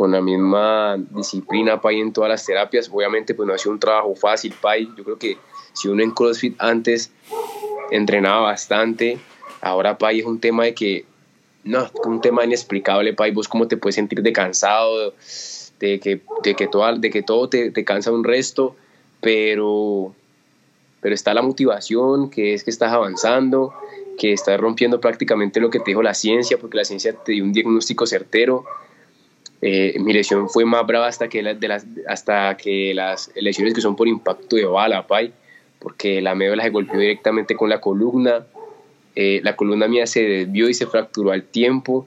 con la misma disciplina, Pai, en todas las terapias. Obviamente, pues no ha sido un trabajo fácil, Pai. Yo creo que si uno en CrossFit antes entrenaba bastante, ahora, Pai, es un tema de que, no, un tema inexplicable, Pai. Vos cómo te puedes sentir de cansado, de que, de que, todo, de que todo te, te cansa un resto, pero, pero está la motivación, que es que estás avanzando, que estás rompiendo prácticamente lo que te dijo la ciencia, porque la ciencia te dio un diagnóstico certero Eh, mi lesión fue más brava hasta que, las, hasta que las lesiones que son por impacto de bala, pay, porque la médula se golpeó directamente con la columna, eh, la columna mía se desvió y se fracturó al tiempo,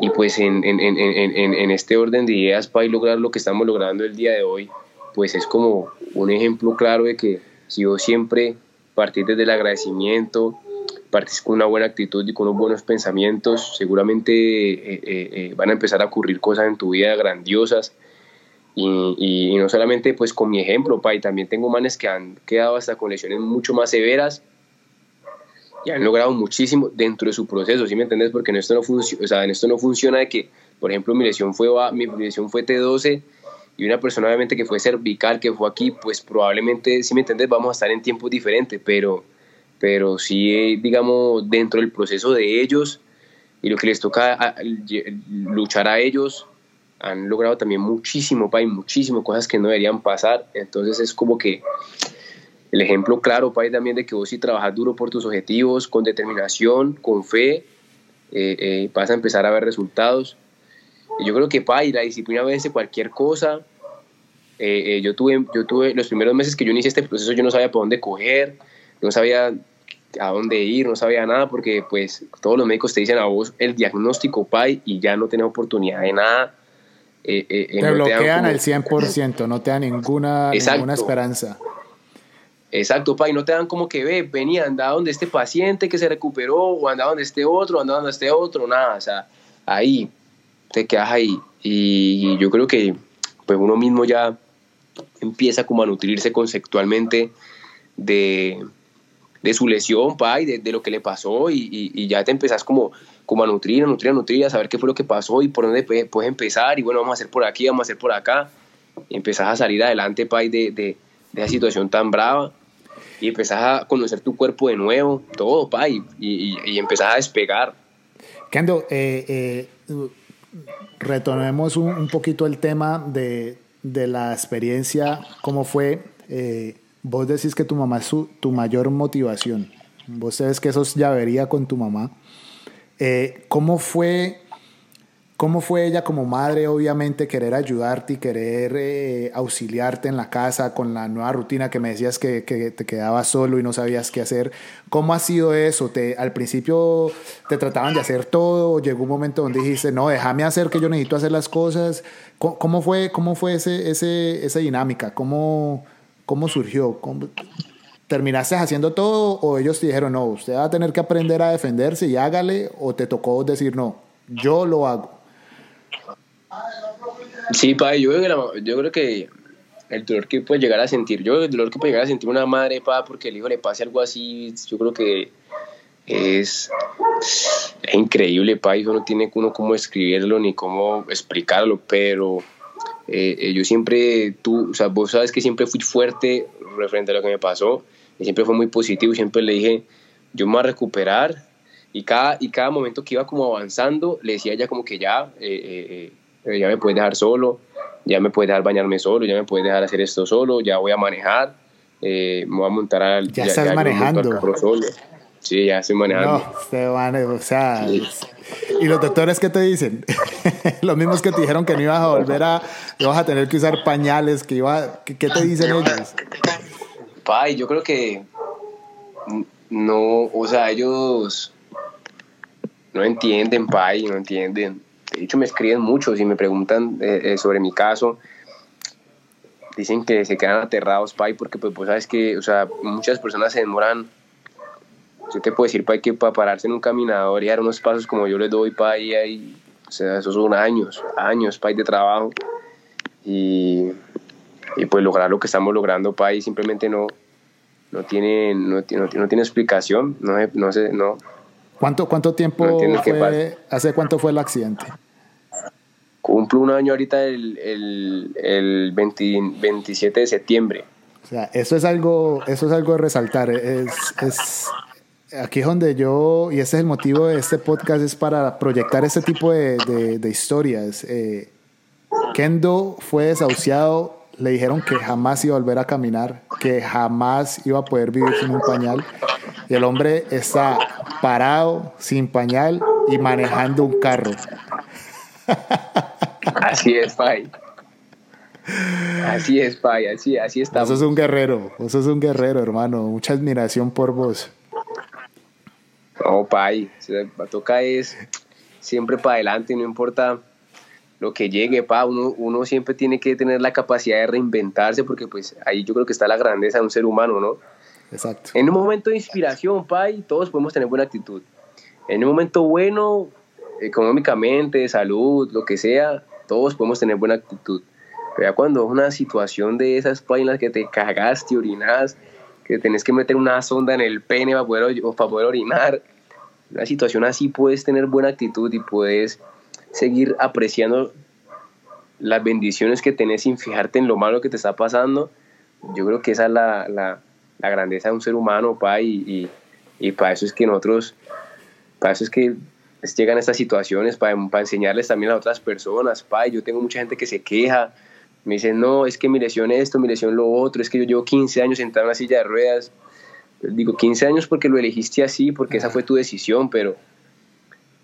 y pues en, en, en, en, este orden de ideas para lograr lo que estamos logrando el día de hoy, pues es como un ejemplo claro de que si yo siempre partir desde el agradecimiento, partís con una buena actitud y con unos buenos pensamientos, seguramente eh, eh, eh, van a empezar a ocurrir cosas en tu vida grandiosas. Y, no solamente pues con mi ejemplo, pa, y también tengo manes que han quedado hasta con lesiones mucho más severas y han logrado muchísimo dentro de su proceso, ¿sí me entendés? Porque en esto no, funciona o sea, en esto no funciona de que, por ejemplo, mi lesión fue, mi lesión fue T12 y una persona obviamente que fue cervical, que fue aquí, pues probablemente, si me entendés, vamos a estar en tiempos diferentes, pero pero sí, digamos, dentro del proceso de ellos y lo que les toca luchar a ellos, han logrado también muchísimo, Pai, muchísimo, cosas que no deberían pasar. Entonces es como que el ejemplo claro, Pai, también de que vos si trabajas duro por tus objetivos, con determinación, con fe, eh, eh, vas a empezar a ver resultados. Y yo creo que, Pai, la disciplina vence cualquier cosa. Eh, yo, tuve, yo tuve los primeros meses que yo inicié este proceso, yo no sabía por dónde coger, no sabía a dónde ir, no sabía nada porque pues todos los médicos te dicen a vos el diagnóstico PAI y ya no tienes oportunidad de nada. Eh, eh, eh, te bloquean al 100%, no te dan ninguna, ninguna esperanza. Exacto, PAI, no te dan como que ve, venía, anda donde este paciente que se recuperó, o anda donde este otro, anda donde este otro, nada, o sea, ahí te quedas ahí. Y yo creo que pues uno mismo ya empieza como a nutrirse conceptualmente de, de su lesión, pa, y de, lo que le pasó, y, ya te empezás como, como a nutrir, a nutrir, a nutrir, a saber qué fue lo que pasó y por dónde puedes empezar, y bueno, vamos a hacer por aquí, vamos a hacer por acá, y empezás a salir adelante, pa, de, de, esa situación tan brava, y empezás a conocer tu cuerpo de nuevo, todo, pa, y, y, empezás a despegar. Kendo, eh, eh, retomemos un, poquito el tema de, de la experiencia, cómo fue. Eh, Vos decís que tu mamá es tu mayor motivación. Vos sabes que eso es llavería con tu mamá. Eh, ¿Cómo fue ¿Cómo fue ella como madre, obviamente, querer ayudarte y querer eh, auxiliarte en la casa con la nueva rutina que me decías que, que, te quedabas solo y no sabías qué hacer? ¿Cómo ha sido eso? ¿Te, ¿Al principio te trataban de hacer todo? ¿Llegó un momento donde dijiste, no, déjame hacer que yo necesito hacer las cosas? ¿Cómo, fue, cómo fue ese, ese, esa dinámica? ¿Cómo, ¿Cómo surgió? ¿Terminaste haciendo todo o ellos te dijeron, no, usted va a tener que aprender a defenderse y hágale? ¿O te tocó decir, no, yo lo hago? Sí, pa, yo creo que, yo creo que el dolor que puede llegar a sentir, yo el dolor que puede llegar a sentir una madre, pa, porque el hijo le pase algo así, yo creo que es, increíble, pa, eso no tiene uno cómo escribirlo ni cómo explicarlo, pero eh, eh, yo siempre, tú, o sea, vos sabes que siempre fui fuerte referente a lo que me pasó, y siempre fue muy positivo, siempre le dije, yo me voy a recuperar, y cada, y cada momento que iba como avanzando, le decía ella como que ya, eh, ya me puedes dejar solo, ya me puedes dejar bañarme solo, ya me puedes dejar hacer esto solo, ya voy a manejar, me voy a montar al... Ya, estás manejando. Solo. Sí, ya estoy manejando. No, se van, o sea... ¿Y los doctores qué te dicen? los mismos que te dijeron que no ibas a volver a... ibas a tener que usar pañales, que iba... ¿Qué, te dicen ellos? Pai, yo creo que... No, o sea, ellos... No entienden, pai, no entienden. De hecho, me escriben mucho y me preguntan eh, eh, sobre mi caso dicen que se quedan aterrados, Pai, porque pues vos sabes que, o sea, muchas personas se demoran yo te puedo decir, pa, que para pararse en un caminador y dar unos pasos como yo les doy, pa, y ahí, o sea, esos son años, años, pa, de trabajo. Y, y pues lograr lo que estamos logrando, pa, y simplemente no, no tiene, no, no, no tiene explicación, no, no sé, no. ¿Cuánto, cuánto tiempo fue, hace cuánto fue el accidente? Cumplo un año ahorita el, el, el 27 de septiembre. O sea, eso es algo, eso es algo de resaltar. Es, es, aquí es donde yo, y ese es el motivo de este podcast, es para proyectar este tipo de, de, historias. Eh, Kendo fue desahuciado, le dijeron que jamás iba a volver a caminar, que jamás iba a poder vivir sin un pañal. Y el hombre está parado, sin pañal y manejando un carro. Así es, Pai. Así es, Pai, así, así estamos. Vos sos un guerrero, vos sos un guerrero, hermano. Mucha admiración por vos. No, Pai, toca es siempre para adelante, no importa lo que llegue, pa, uno, uno siempre tiene que tener la capacidad de reinventarse porque pues ahí yo creo que está la grandeza de un ser humano, ¿no? Exacto. En un momento de inspiración, pa, todos podemos tener buena actitud. En un momento bueno, económicamente, de salud, lo que sea, todos podemos tener buena actitud. Pero ya cuando es una situación de esas páginas que te cagaste, orinas, que tenés que meter una sonda en el pene para poder, para poder orinar, una situación así puedes tener buena actitud y puedes seguir apreciando las bendiciones que tenés sin fijarte en lo malo que te está pasando. Yo creo que esa es la, la, la grandeza de un ser humano, pa, y, y, y para eso es que nosotros, para eso es que llegan estas situaciones, para, para enseñarles también a otras personas, pa, yo tengo mucha gente que se queja, me dicen, no, es que mi lesión esto, mi lesión lo otro, es que yo llevo 15 años sentado en una silla de ruedas. Digo, 15 años porque lo elegiste así, porque esa fue tu decisión, pero,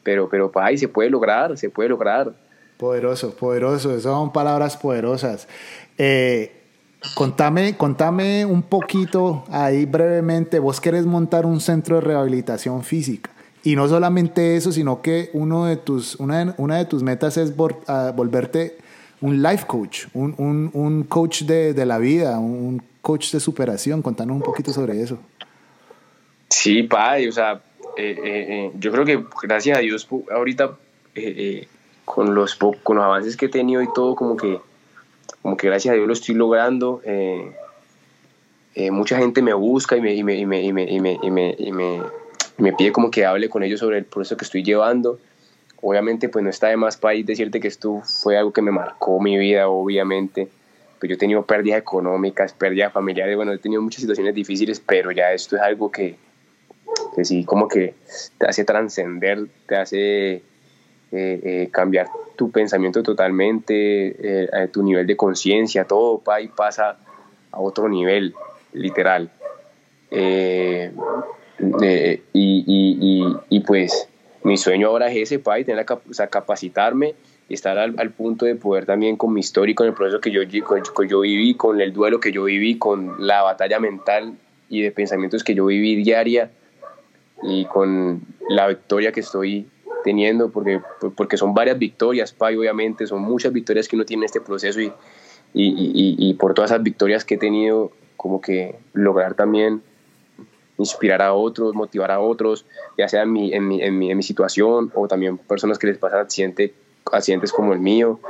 pero, pero, pa, se puede lograr, se puede lograr. Poderoso, poderoso, esas son palabras poderosas. Eh, contame, contame un poquito ahí brevemente, vos querés montar un centro de rehabilitación física. Y no solamente eso, sino que uno de tus, una, de, una de tus metas es volverte un life coach, un, un, un coach de, de, la vida, un coach de superación. Contanos un poquito sobre eso. Sí, padre, o sea, eh, eh, eh, yo creo que gracias a Dios ahorita con, los, con los avances que he tenido y todo, como que, como que gracias a Dios lo estoy logrando. mucha gente me busca y me, pide como que hable con ellos sobre el proceso que estoy llevando obviamente pues no está de más país decirte que esto fue algo que me marcó mi vida, obviamente. Pues yo he tenido pérdidas económicas, pérdidas familiares, bueno, he tenido muchas situaciones difíciles, pero ya esto es algo que, que sí, como que te hace trascender, te hace eh, eh, cambiar tu pensamiento totalmente, eh, tu nivel de conciencia, todo pa, y pasa a otro nivel, literal. y, pues mi sueño ahora es ese, pa, y tener la, o sea, capacitarme y estar al, punto de poder también con mi historia y con el proceso que yo, con, yo viví, con el duelo que yo viví, con la batalla mental y de pensamientos que yo viví diaria y con la victoria que estoy teniendo, porque, porque son varias victorias, pa, y obviamente son muchas victorias que uno tiene en este proceso y, y, y, y por todas esas victorias que he tenido, como que lograr también inspirar a otros, motivar a otros, ya sea en mi, situación o también personas que les pasan accidente, accidentes como el mío.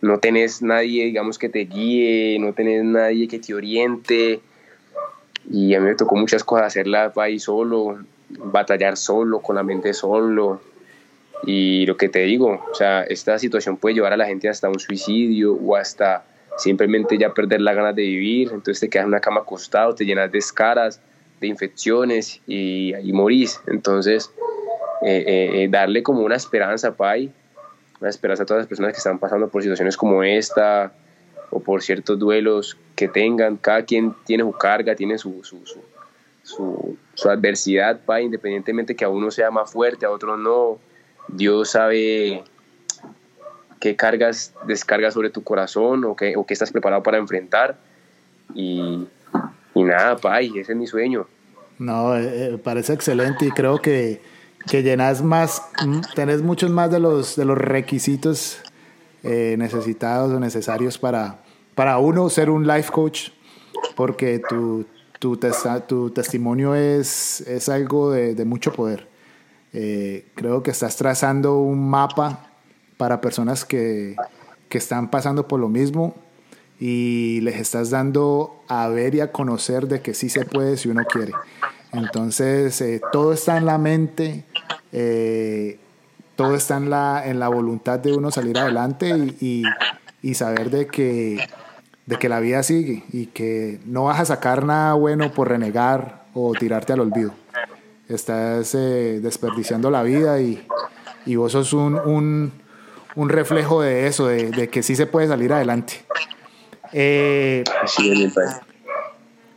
No tenés nadie, digamos, que te guíe, no tenés nadie que te oriente. Y a mí me tocó muchas cosas hacerlas ahí solo, batallar solo, con la mente solo. Y lo que te digo, o sea, esta situación puede llevar a la gente hasta un suicidio o hasta simplemente ya perder la ganas de vivir. Entonces te quedas en una cama acostado, te llenas de escaras de infecciones y morís. Entonces, eh, eh, eh, darle como una esperanza, Pai, una esperanza a todas las personas que están pasando por situaciones como esta o por ciertos duelos que tengan. Cada quien tiene su carga, tiene su, su, su, su, adversidad, Pai, independientemente que a uno sea más fuerte, a otro no. Dios sabe qué cargas descarga sobre tu corazón o qué, o qué estás preparado para enfrentar. Y, nada, pay, ese es mi sueño. No, eh, eh, parece excelente y creo que, que llenas más, mm, tenés muchos más de los, de los requisitos eh, necesitados o necesarios para, para uno ser un life coach, porque tu, tu, tu testimonio es, es algo de, de mucho poder. creo que estás trazando un mapa para personas que, que están pasando por lo mismo y les estás dando a ver y a conocer de que sí se puede si uno quiere. Entonces, eh, todo está en la mente, eh, todo está en la, en la voluntad de uno salir adelante y, y, saber de que, de que la vida sigue y que no vas a sacar nada bueno por renegar o tirarte al olvido. Estás eh, desperdiciando la vida y, y vos sos un, un, reflejo de eso, de que sí se puede salir adelante. Eh,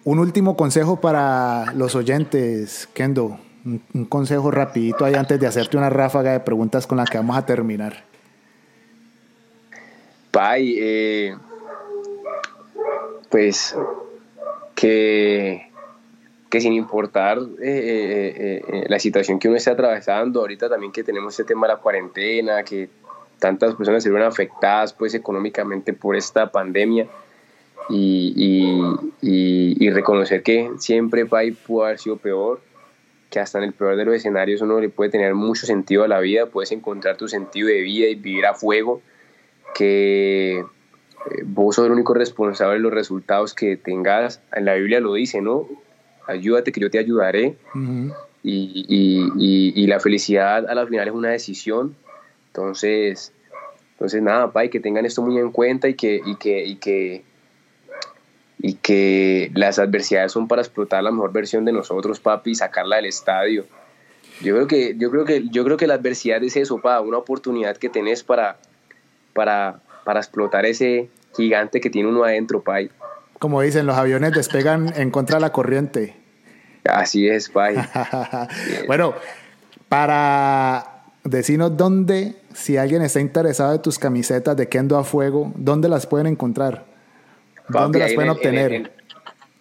un último consejo para los oyentes, Kendo. Un, consejo rapidito ahí antes de hacerte una ráfaga de preguntas con la que vamos a terminar. Pai, eh, pues que, que sin importar eh, eh, la situación que uno esté atravesando, ahorita también que tenemos este tema de la cuarentena, que tantas personas se vieron afectadas pues económicamente por esta pandemia y, y, y, reconocer que siempre Pai pudo haber sido peor, que hasta en el peor de los escenarios uno le puede tener mucho sentido a la vida, puedes encontrar tu sentido de vida y vivir a fuego, que eh, vos sos el único responsable de los resultados que tengas, en la Biblia lo dice, ¿no? Ayúdate que yo te ayudaré. y, y, la felicidad a la final es una decisión. Entonces, entonces nada, Pai, que tengan esto muy en cuenta y que, y que, y que y que las adversidades son para explotar la mejor versión de nosotros, papi, y sacarla del estadio. Yo creo que, yo creo que, yo creo que la adversidad es eso, pa, una oportunidad que tenés para, para, para explotar ese gigante que tiene uno adentro, pai. Como dicen, los aviones despegan en contra de la corriente. Así es, pai. bueno, para decirnos dónde, si alguien está interesado de tus camisetas de Kendo a Fuego, ¿dónde las pueden encontrar? ¿Dónde las pueden obtener?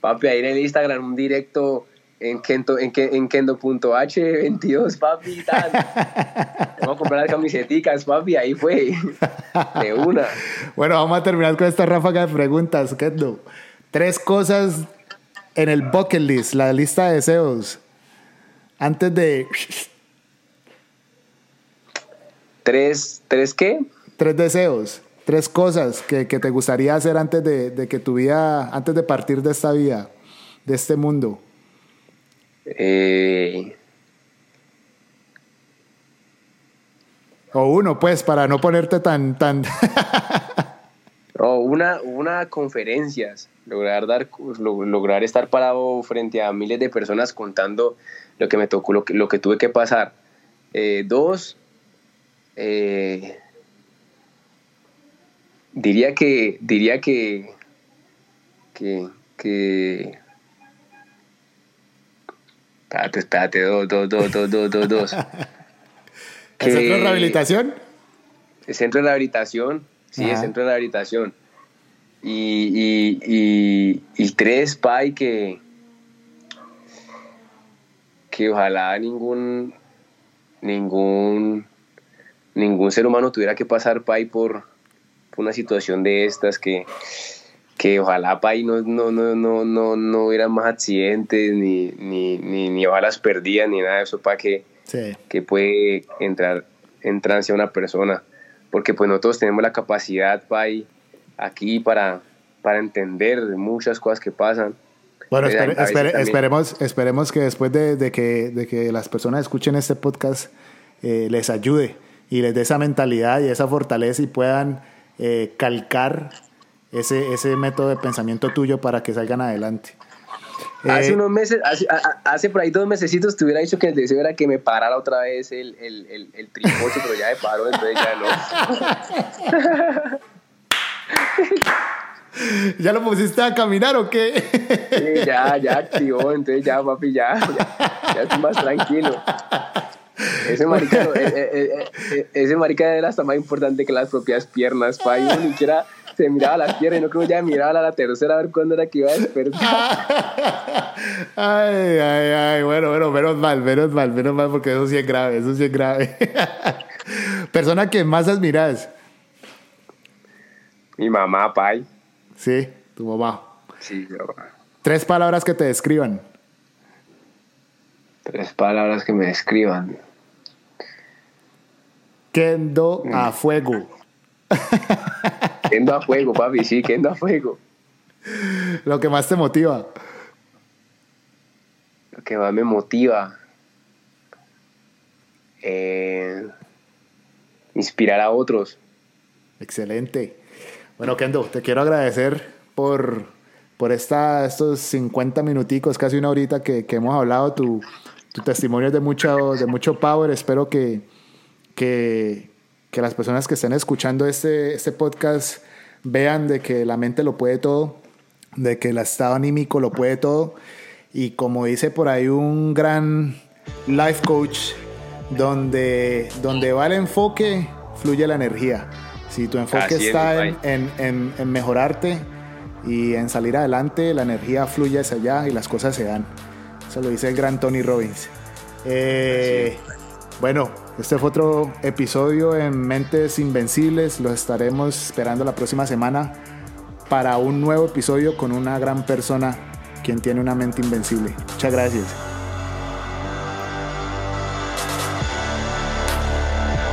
papi, ahí en el Instagram, un directo en, kendo, en, en kendo.h22, papi, tal. vamos a comprar las camisetas, papi, ahí fue. De una. Bueno, vamos a terminar con esta ráfaga de preguntas, Kendo. Tres cosas en el bucket list, la lista de deseos. Antes de. ¿Tres, ¿Tres qué? Tres deseos tres cosas que, que te gustaría hacer antes de, de, que tu vida, antes de partir de esta vida, de este mundo. Eh... O uno, pues, para no ponerte tan... tan o una, una conferencias, lograr, dar, lograr estar parado frente a miles de personas contando lo que me tocó, lo que, lo que tuve que pasar. Eh, dos, eh, diría que, diría que, que, que, espérate, espérate, dos, dos, dos, dos, dos, dos, dos. ¿El centro de rehabilitación? El centro de rehabilitación, sí, el centro de rehabilitación. Y, y, y, y tres, Pai, que, que ojalá ningún, ningún, ningún ser humano tuviera que pasar, Pai, por, una situación de estas que, que ojalá ahí no, no, no, no, no, no hubiera más accidentes, ni, ni, ni, ni balas perdidas, ni nada de eso, para que, que puede entrar en trance a una persona. Porque pues nosotros tenemos la capacidad para aquí para, para entender muchas cosas que pasan. Bueno, esperemos, esperemos que después de, de, que, de que las personas escuchen este podcast eh, les ayude y les dé esa mentalidad y esa fortaleza y puedan eh, calcar ese, ese método de pensamiento tuyo para que salgan adelante. Hace eh, unos meses, hace, por ahí dos mesecitos te hubiera dicho que el deseo era que me parara otra vez el, el, el, el tripocho, pero ya me paró, entonces ya no. ¿Ya lo pusiste a caminar o qué? Sí, ya, ya activó, entonces ya, papi, ya, ya, ya estoy más tranquilo. Ese marica, eh, eh, eh, ese marica era hasta más importante que las propias piernas, pa. Y ni siquiera se miraba las piernas y no creo ya miraba a la tercera a ver cuándo era que iba a despertar. Ay, ay, ay, bueno, bueno, menos mal, menos mal, menos mal, porque eso sí es grave, eso sí es grave. Persona que más admiras. Mi mamá, pai. Sí, tu mamá. Sí, mamá. Tres palabras que te describan. Tres palabras que me describan. Kendo a mm. fuego. Kendo a fuego, papi, sí, kendo a fuego. Lo que más te motiva. Lo que más me motiva. Eh, inspirar a otros. Excelente. Bueno, Kendo, te quiero agradecer por, por esta, estos 50 minuticos, casi una horita que, que hemos hablado. Tu, tu testimonio es de mucho, de mucho power. Espero que, que, que las personas que estén escuchando este, este podcast vean de que la mente lo puede todo, de que el estado anímico lo puede todo. Y como dice por ahí un gran life coach, donde, donde va el enfoque, fluye la energía. Si tu enfoque está en, mejorarte y en salir adelante, la energía fluye hacia allá y las cosas se dan. Eso lo dice el gran Tony Robbins. Eh, bueno, este fue otro episodio en Mentes Invencibles. Los estaremos esperando la próxima semana para un nuevo episodio con una gran persona quien tiene una mente invencible. Muchas gracias.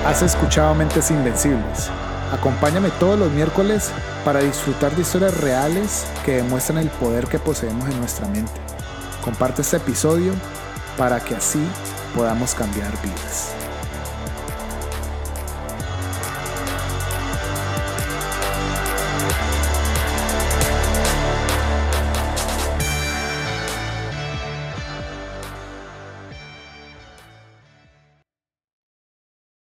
Has escuchado Mentes Invencibles. Acompáñame todos los miércoles para disfrutar de historias reales que demuestran el poder que poseemos en nuestra mente. Comparte este episodio para que así podamos cambiar vidas.